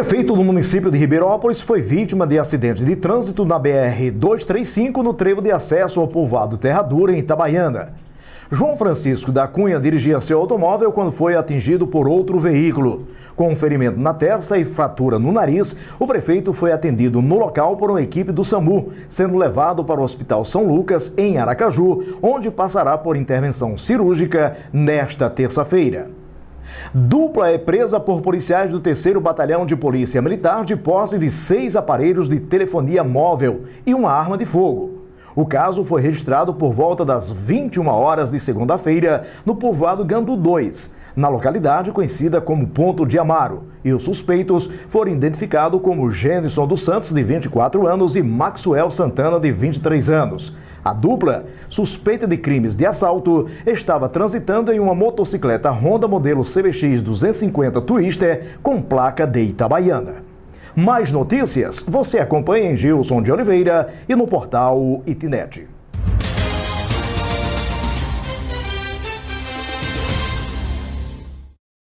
Prefeito do município de Ribeirópolis foi vítima de acidente de trânsito na BR-235 no trevo de acesso ao povoado Terra Dura, em Itabaiana. João Francisco da Cunha dirigia seu automóvel quando foi atingido por outro veículo. Com um ferimento na testa e fratura no nariz, o prefeito foi atendido no local por uma equipe do SAMU, sendo levado para o Hospital São Lucas, em Aracaju, onde passará por intervenção cirúrgica nesta terça-feira. Dupla é presa por policiais do 3 Batalhão de Polícia Militar de posse de seis aparelhos de telefonia móvel e uma arma de fogo. O caso foi registrado por volta das 21 horas de segunda-feira no povoado Gandu 2, na localidade conhecida como Ponto de Amaro, e os suspeitos foram identificados como Gênison dos Santos, de 24 anos, e Maxwell Santana, de 23 anos. A dupla, suspeita de crimes de assalto, estava transitando em uma motocicleta Honda modelo CBX 250 Twister com placa de Itabaiana. Mais notícias você acompanha em Gilson de Oliveira e no portal Itinet.